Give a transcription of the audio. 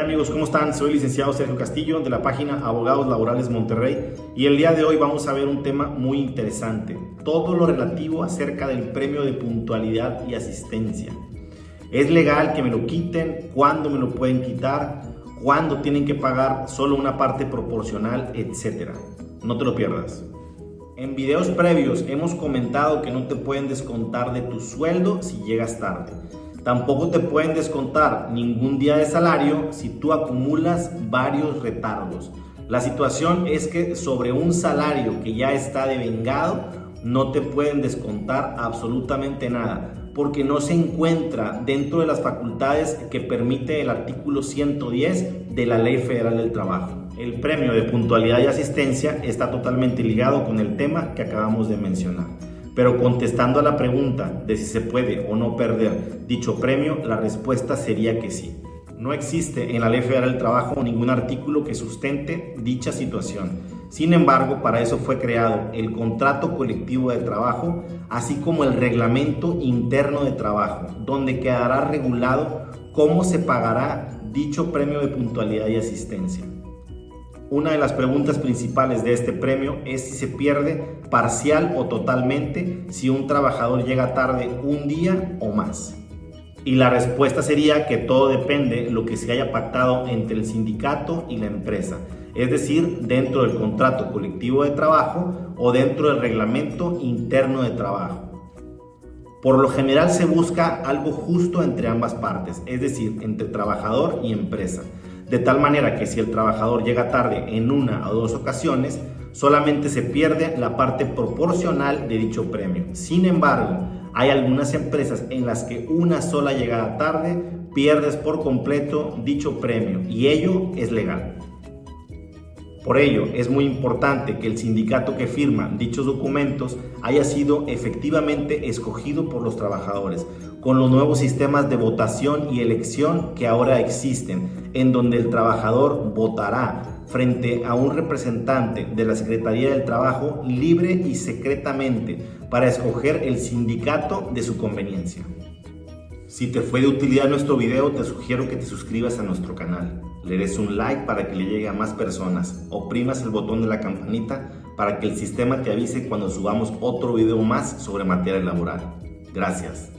amigos? ¿Cómo están? Soy el licenciado Sergio Castillo de la página Abogados Laborales Monterrey y el día de hoy vamos a ver un tema muy interesante, todo lo relativo acerca del premio de puntualidad y asistencia. ¿Es legal que me lo quiten? ¿Cuándo me lo pueden quitar? ¿Cuándo tienen que pagar solo una parte proporcional? Etcétera. No te lo pierdas. En videos previos hemos comentado que no te pueden descontar de tu sueldo si llegas tarde. Tampoco te pueden descontar ningún día de salario si tú acumulas varios retardos. La situación es que sobre un salario que ya está devengado, no te pueden descontar absolutamente nada, porque no se encuentra dentro de las facultades que permite el artículo 110 de la Ley Federal del Trabajo. El premio de puntualidad y asistencia está totalmente ligado con el tema que acabamos de mencionar. Pero contestando a la pregunta de si se puede o no perder dicho premio, la respuesta sería que sí. No existe en la Ley Federal del Trabajo ningún artículo que sustente dicha situación. Sin embargo, para eso fue creado el contrato colectivo de trabajo, así como el reglamento interno de trabajo, donde quedará regulado cómo se pagará dicho premio de puntualidad y asistencia. Una de las preguntas principales de este premio es si se pierde parcial o totalmente si un trabajador llega tarde un día o más. Y la respuesta sería que todo depende de lo que se haya pactado entre el sindicato y la empresa, es decir, dentro del contrato colectivo de trabajo o dentro del reglamento interno de trabajo. Por lo general se busca algo justo entre ambas partes, es decir, entre trabajador y empresa de tal manera que si el trabajador llega tarde en una o dos ocasiones, solamente se pierde la parte proporcional de dicho premio. Sin embargo, hay algunas empresas en las que una sola llegada tarde pierdes por completo dicho premio y ello es legal. Por ello, es muy importante que el sindicato que firma dichos documentos haya sido efectivamente escogido por los trabajadores, con los nuevos sistemas de votación y elección que ahora existen, en donde el trabajador votará frente a un representante de la Secretaría del Trabajo libre y secretamente para escoger el sindicato de su conveniencia. Si te fue de utilidad nuestro video, te sugiero que te suscribas a nuestro canal. Le des un like para que le llegue a más personas. Oprimas el botón de la campanita para que el sistema te avise cuando subamos otro video más sobre materia laboral. Gracias.